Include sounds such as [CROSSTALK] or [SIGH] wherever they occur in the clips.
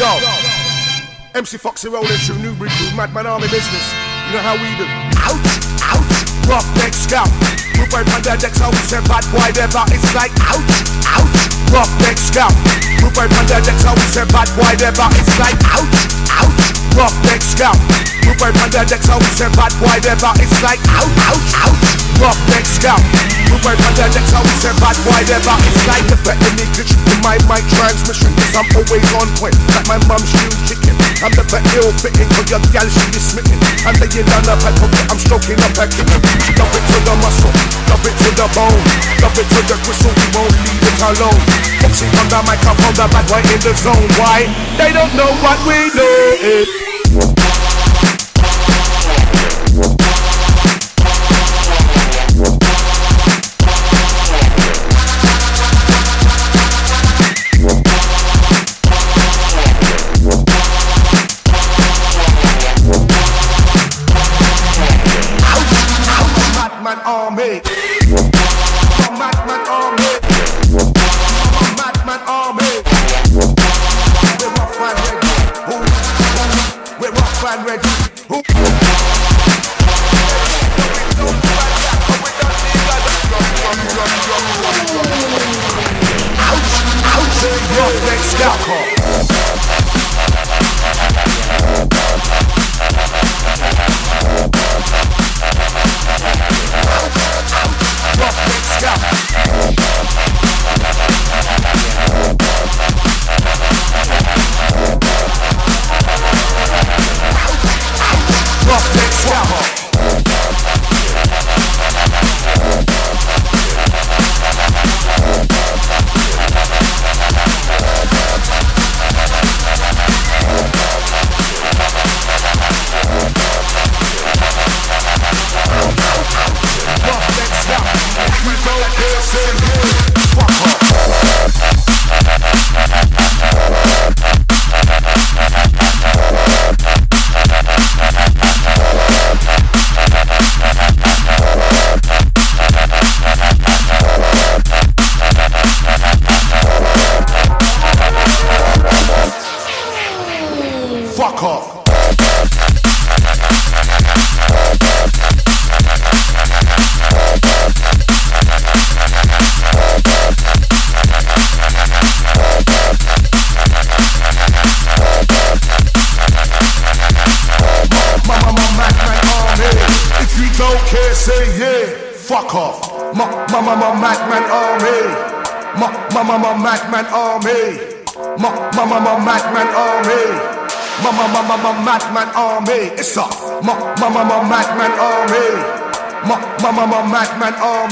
Yo, MC Foxy rolling through Newbury Crew, Madman Army business. You know how we do. Ouch, ouch, rough neck scout. Group right on the how we say bad boy, they're it's like ouch, ouch, rough neck scout. Group right on the how we say bad boy, they're it's like ouch, ouch, rough neck scout. Group right on the decks, how we bad boy, about it's like ouch, ouch, ouch, rough neck scout. Group right on the decks, how we bad boy, about it's like the any glitch in my mic transmission. Cause I'm always on point, like my mum's shoe chicken. I'm never ill fitting, cause your gal she be smitten. I'm laying down a pack of I'm stroking up her kitten. Love it to the muscle, love it to the bone, love it to the gristle, we won't leave it alone. Foxy on the microphone, the bad boy in the zone. Why? They don't know what we know.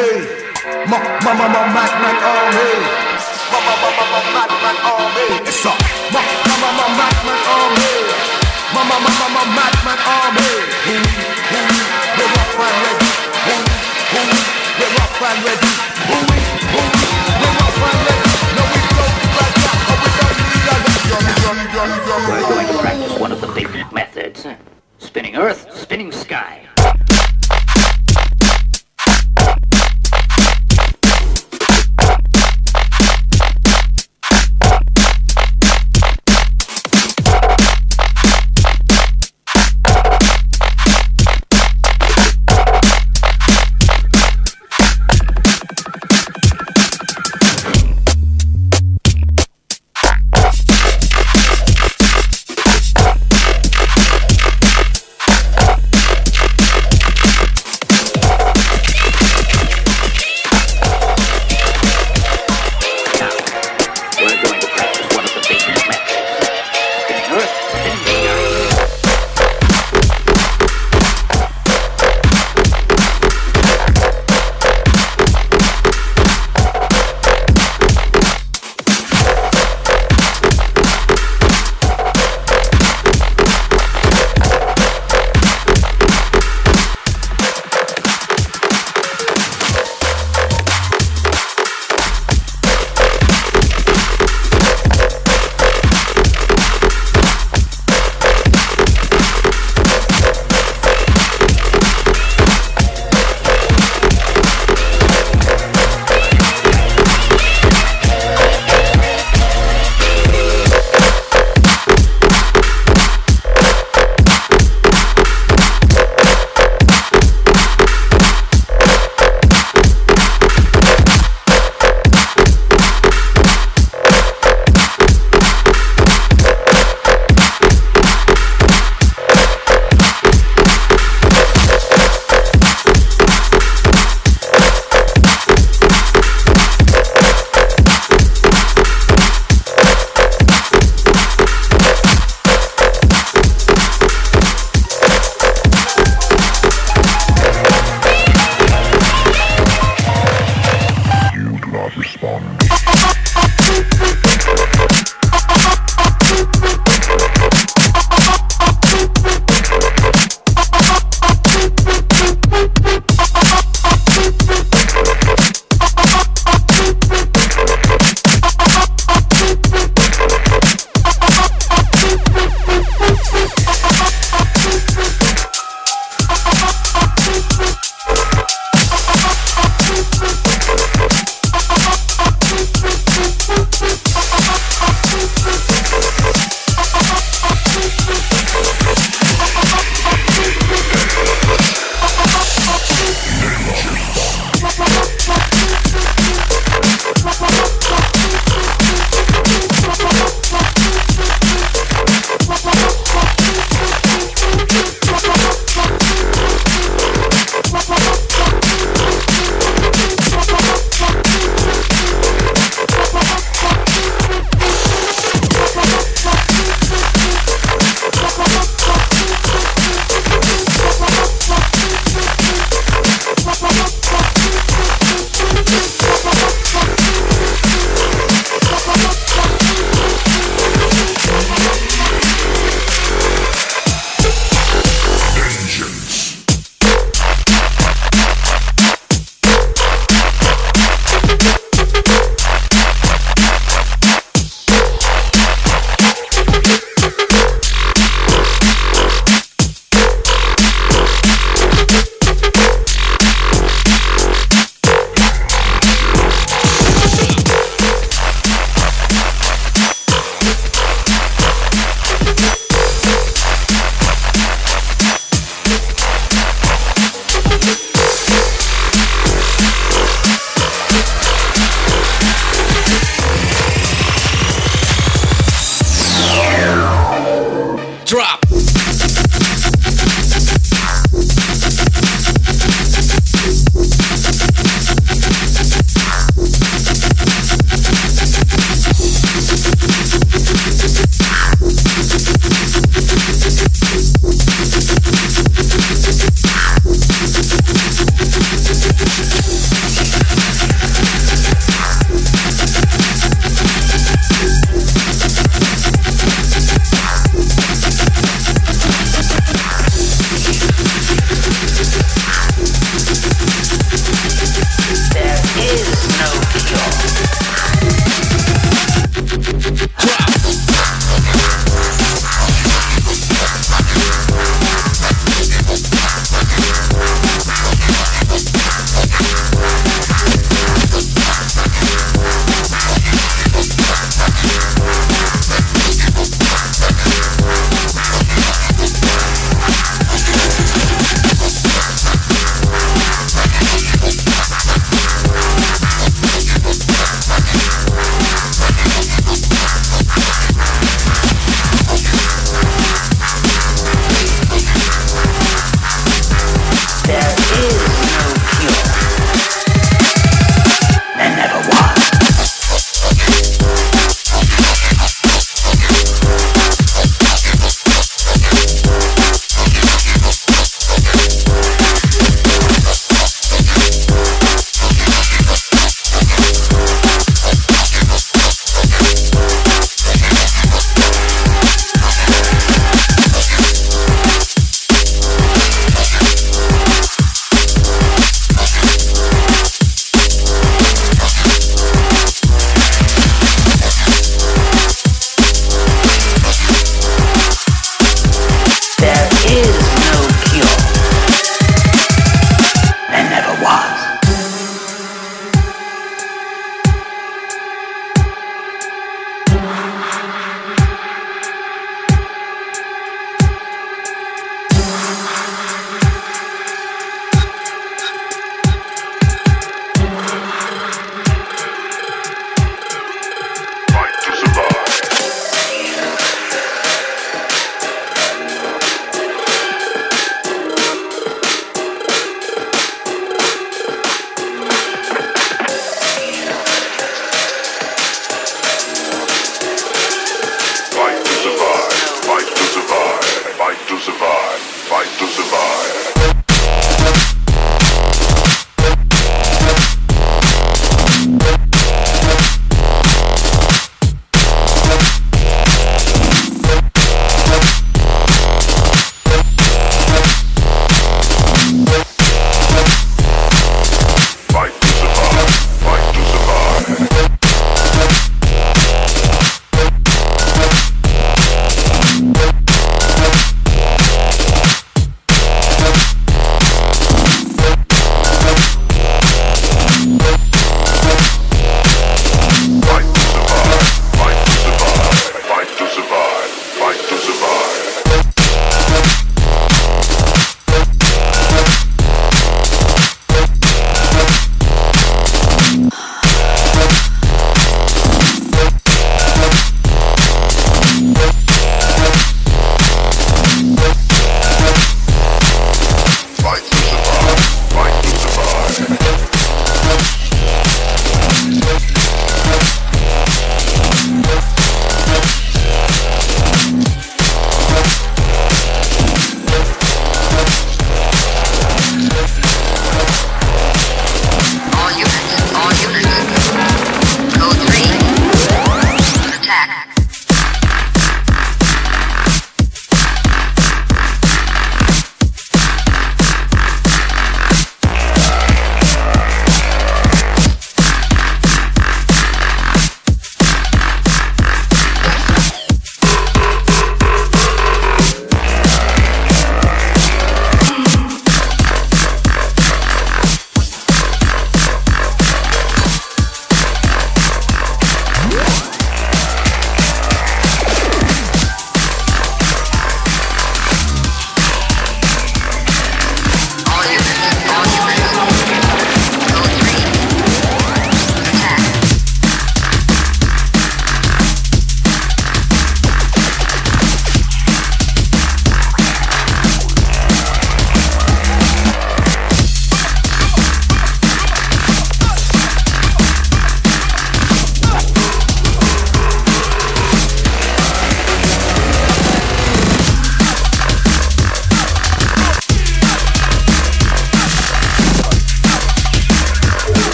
Madman ma, ma, mama, Madman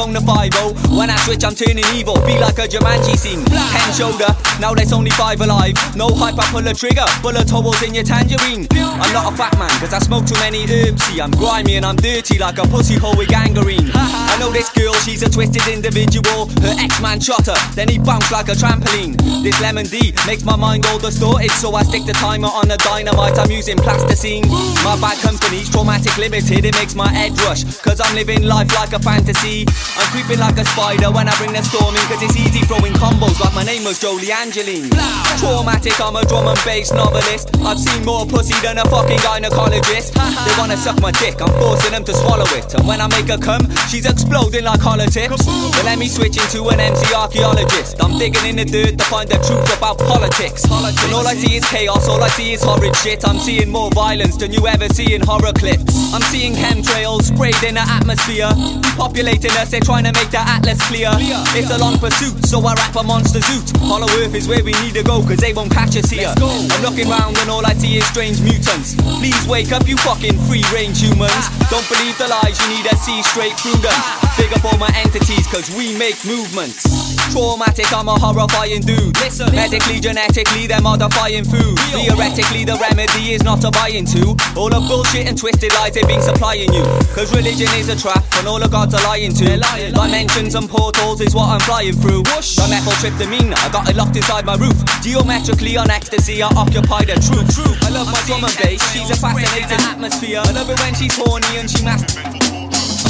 phone the 5 When I switch, I'm turning evil, be like a Jumanji scene. Ten shoulder, now there's only five alive. No hype, I pull a trigger, bullet holes in your tangerine. I'm not a fat man, cause I smoke too many herbs, see. I'm grimy and I'm dirty like a pussy hole with gangrene. I know this girl, she's a twisted individual. Her ex man shot her, then he bounced like a trampoline. This lemon D makes my mind all distorted, so I stick the timer on a dynamite. I'm using plasticine. My bad company's traumatic limited, it makes my head rush. Cause I'm living life like a fantasy. I'm creeping like a spider when I bring the storm in, cause it's easy throwing combos like my name was Jolie Angeline. Traumatic, I'm a drum and bass novelist. I've seen more pussy than a fucking gynecologist. [LAUGHS] They wanna suck my dick, I'm forcing them to swallow it. And when I make her come, she's exploding like holotips. But let me switch into an MC archaeologist. I'm digging in the dirt to find the truth about politics. And all I see is chaos, all I see is horrid shit. I'm seeing more violence than you ever see in horror clips. I'm seeing chemtrails sprayed in the atmosphere. Populating us, they're trying to make the atlas clear. It's a long pursuit, so I rap a monster zoot. Hollow Earth is where we need to go, cause they won't catch us here. I'm looking round and all I see is strange mutants. Please wake up, you fucking free range humans. Don't believe the lies, you need to see straight through them. Big up all my entities, cause we make movements. Traumatic, I'm a horrifying dude. Listen, Medically, genetically, they're modifying food. Theoretically, the remedy is not to buy into. All the bullshit and twisted lies they've been supplying you. Cause religion is a trap, and all the gods are lying to. Dimensions and portals is what I'm flying through. The methyltryptamine, I got it locked inside my roof. Geometrically on ecstasy, I occupy the truth. I love my drum and bass, she's a fascinating atmosphere. I love it when she's horny and she masturbates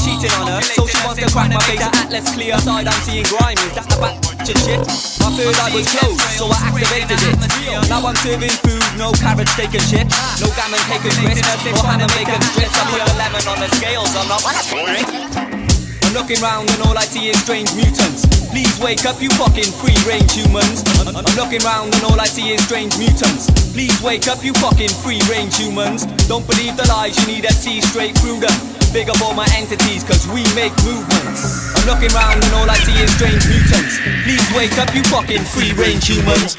cheating on her, so she wants to crack my face. The atlas clear side, I'm seeing grime. Is that the back shit? My third eye was closed, so I activated it. Now I'm serving food, no carrot steak and chips, no gammon cake and grits, or ham and bacon strips. I put a lemon on the scales, I'm not. I'm looking round and all I see is strange mutants. Please wake up, you fucking free range humans. I'm looking round and all I see is strange mutants. Please wake up, you fucking free range humans. Don't believe the lies, you need to see straight through them. Big up all my entities, cause we make movements. I'm looking round and all I see is strange mutants. Please wake up, you fucking free range humans.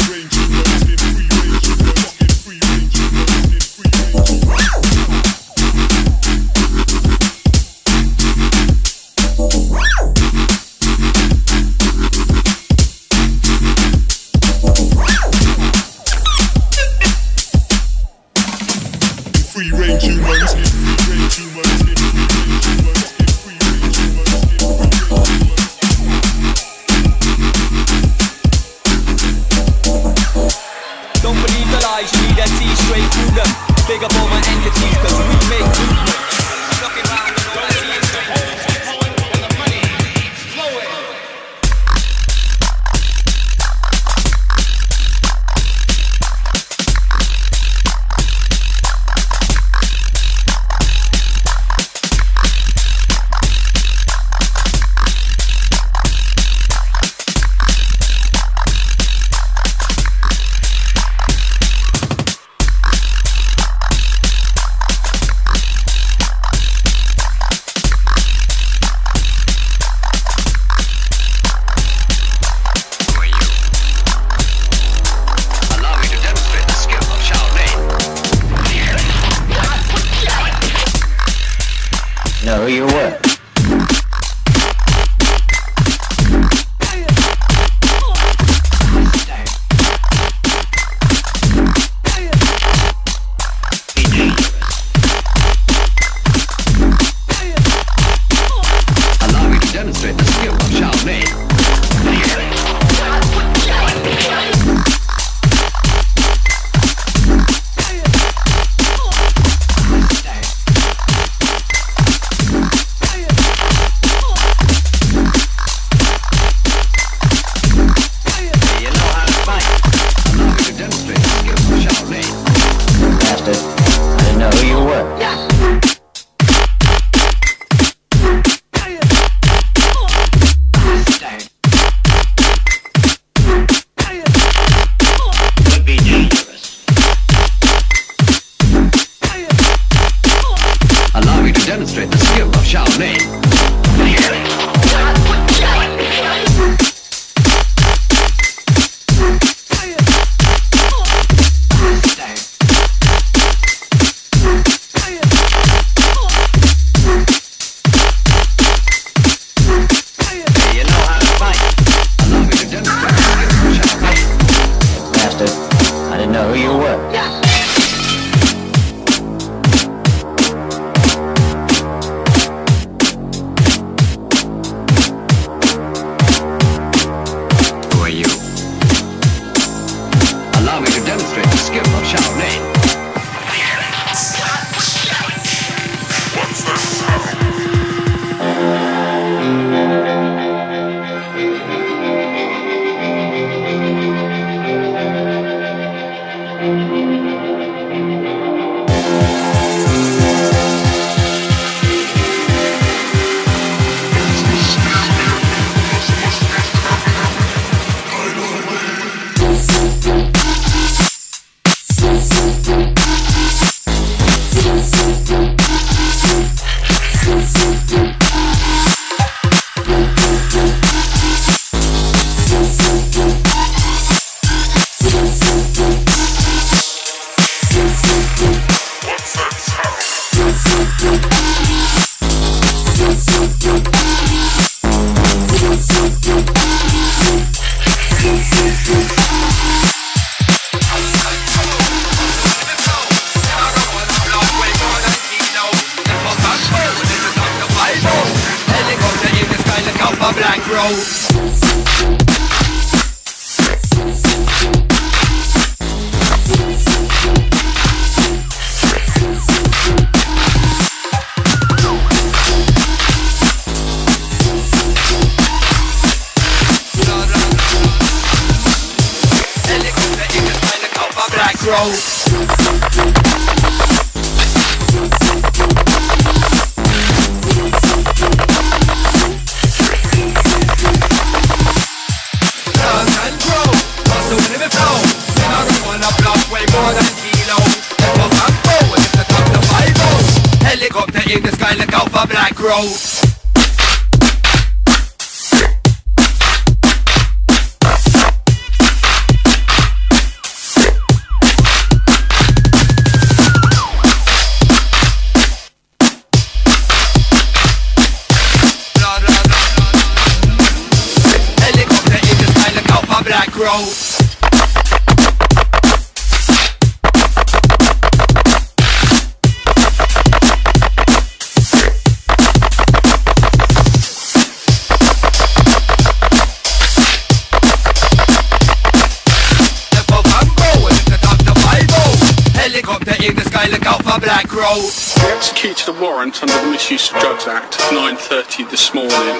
warrant under the Misuse of Drugs Act at 9.30 this morning.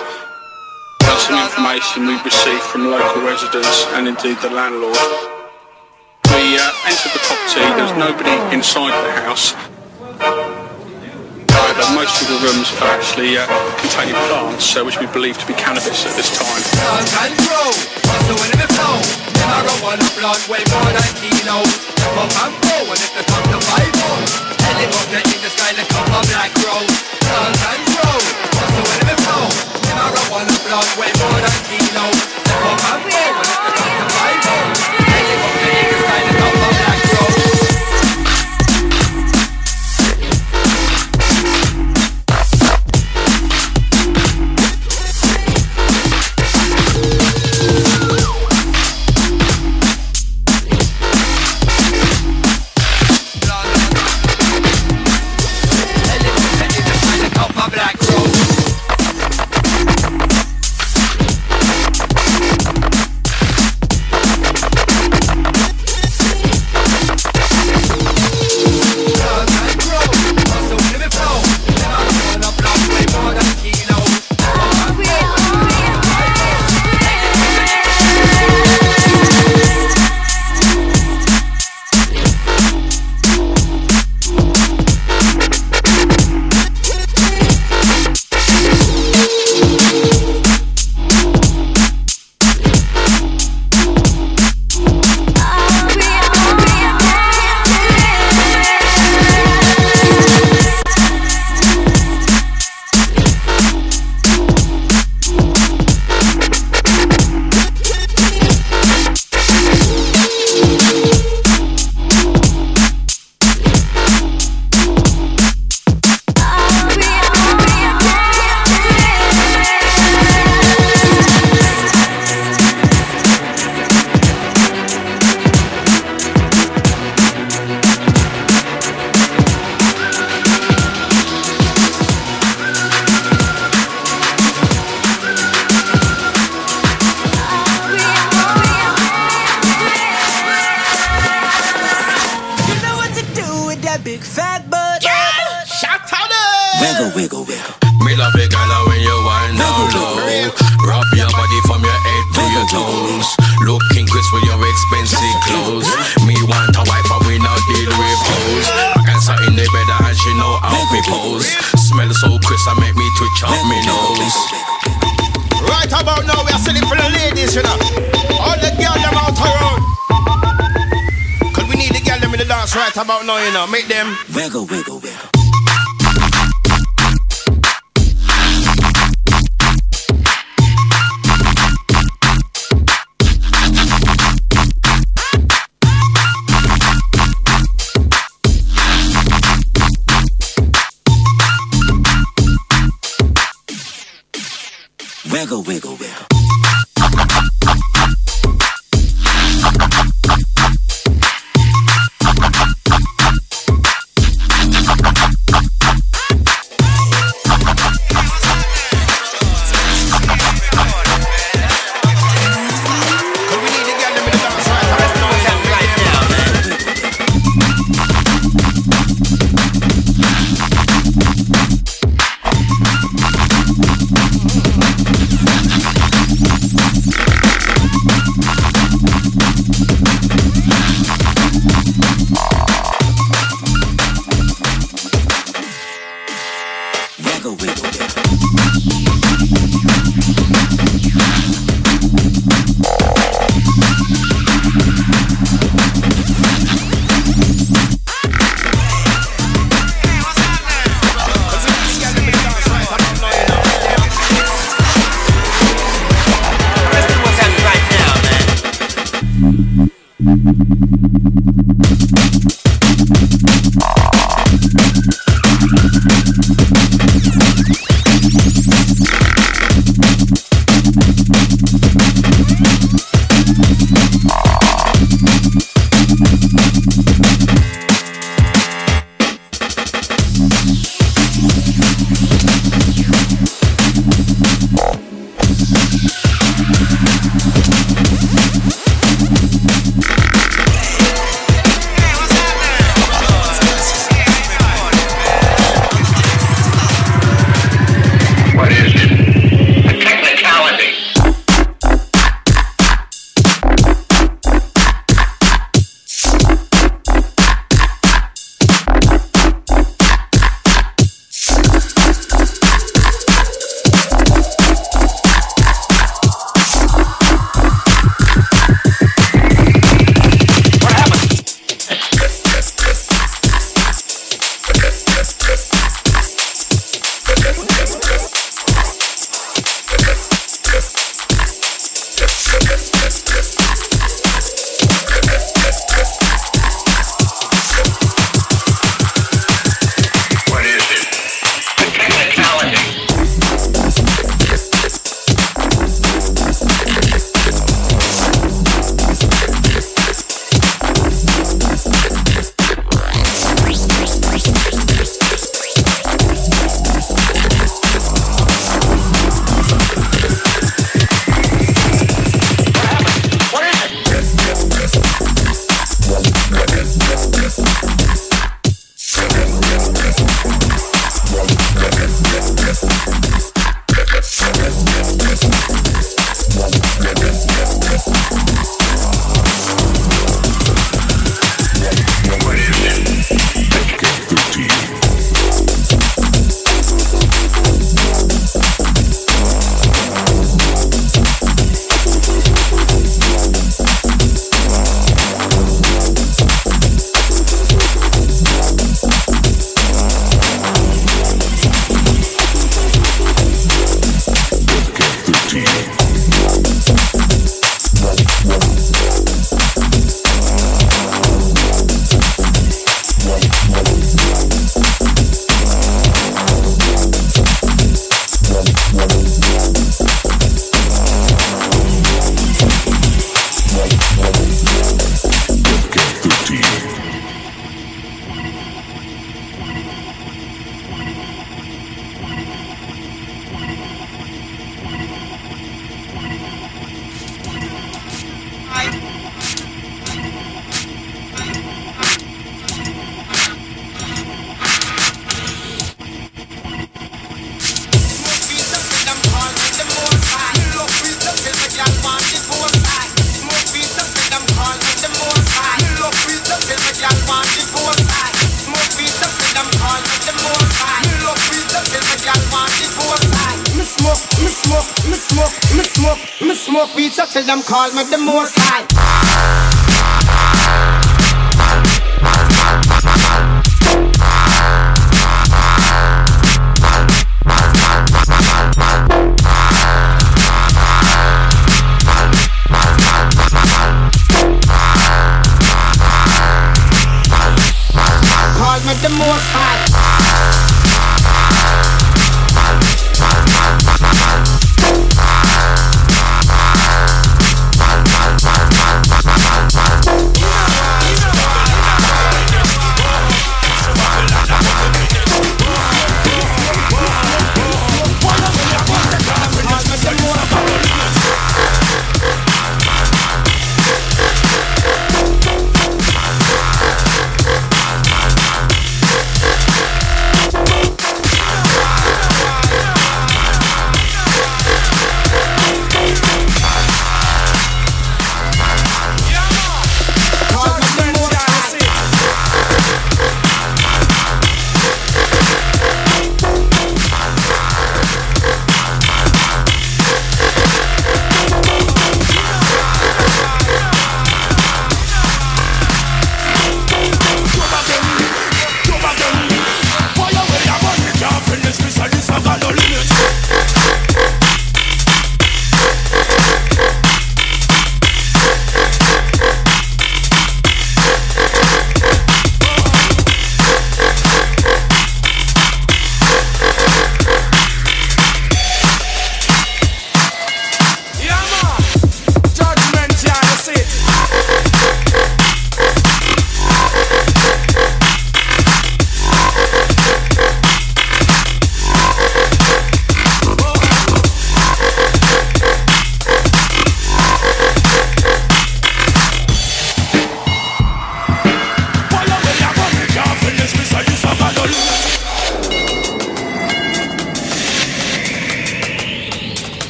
That's some information we've received from local residents and indeed the landlord. We uh, entered the property, there was nobody inside the house. However, most of the rooms are actually uh, containing plants, uh, which we believe to be cannabis at this time. Helicopter in the sky like a black crow Sun and grow What's the wind flow? Blood way more than kilo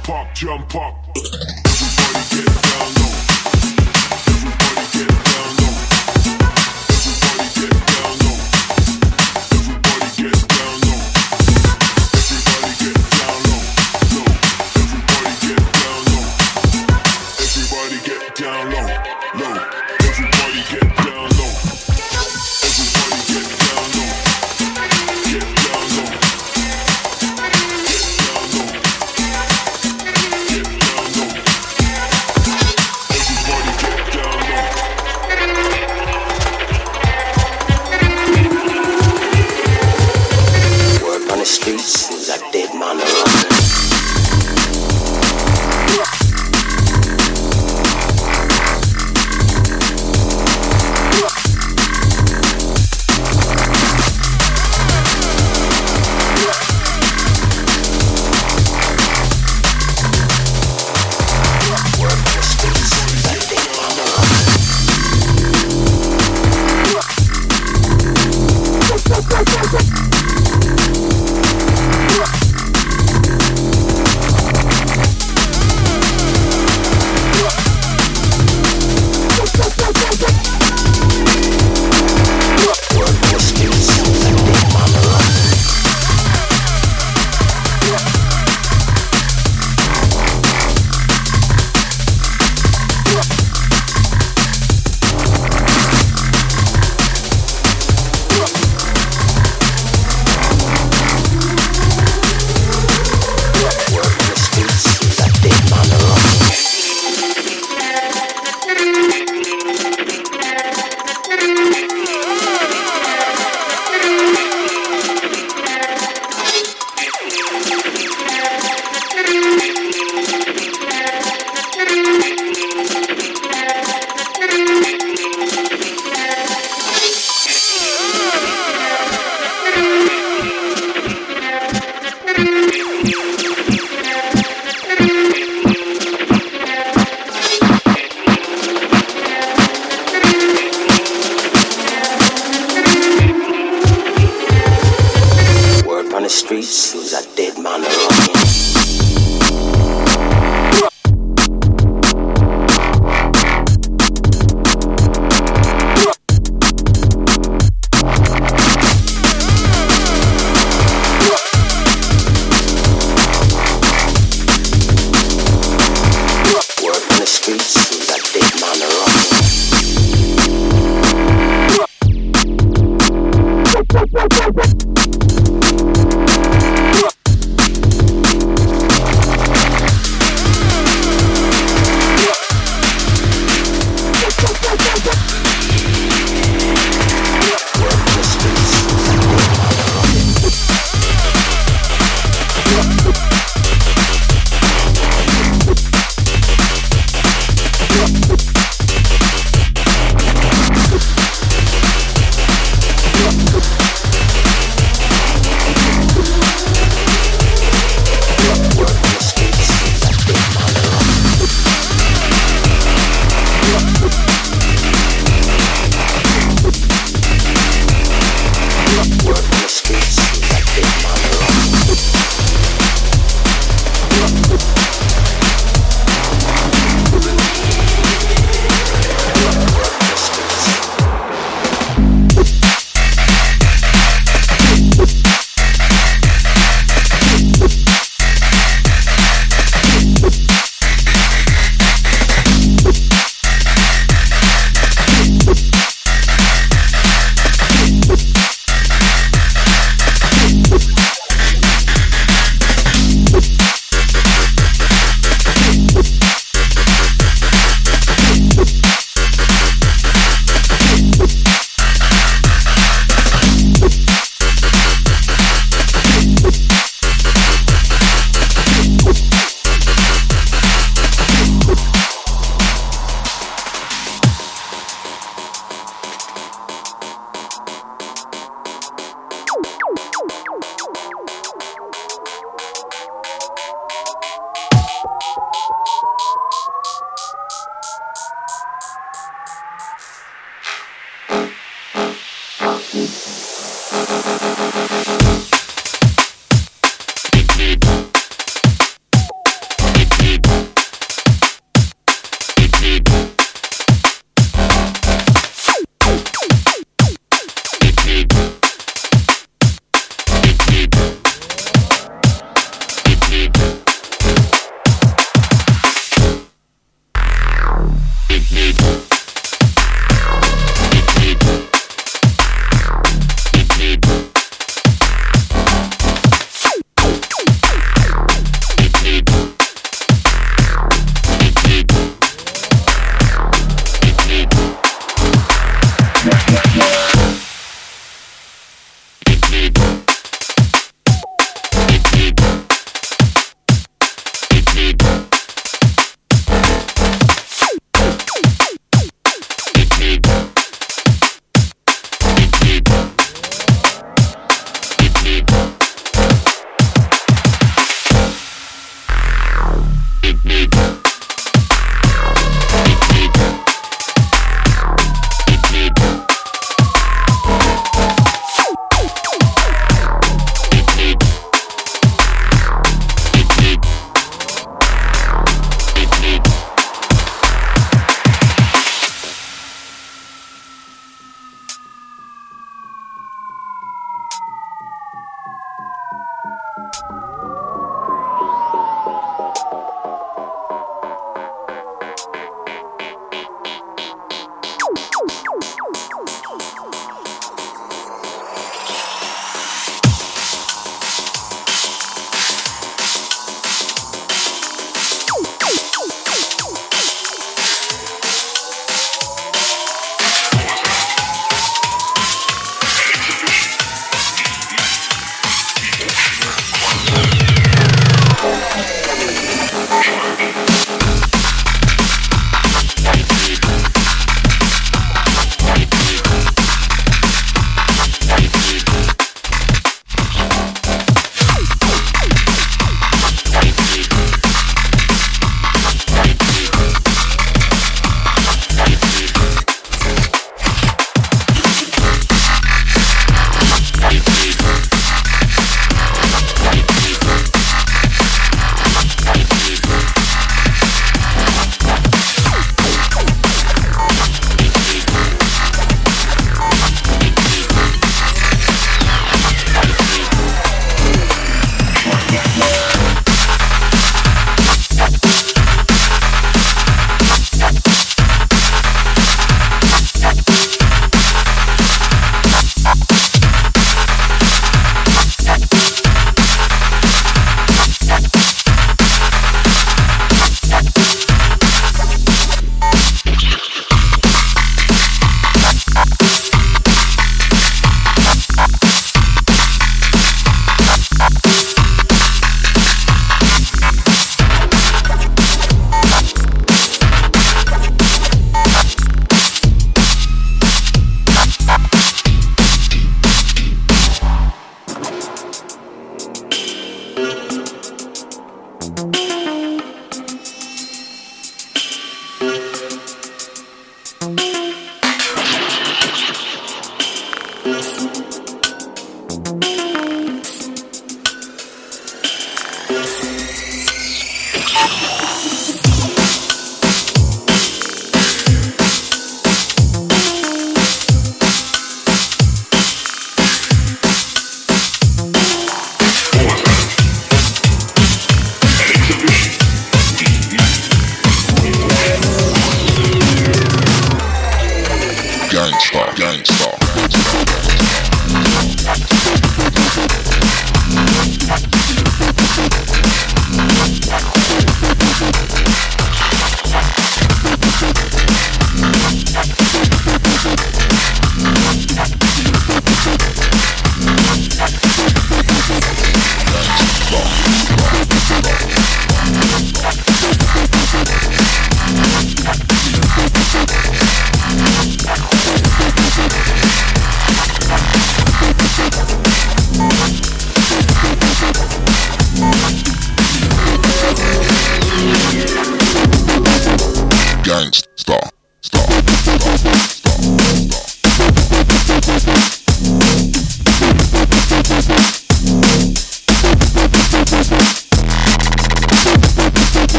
jump up, jump up.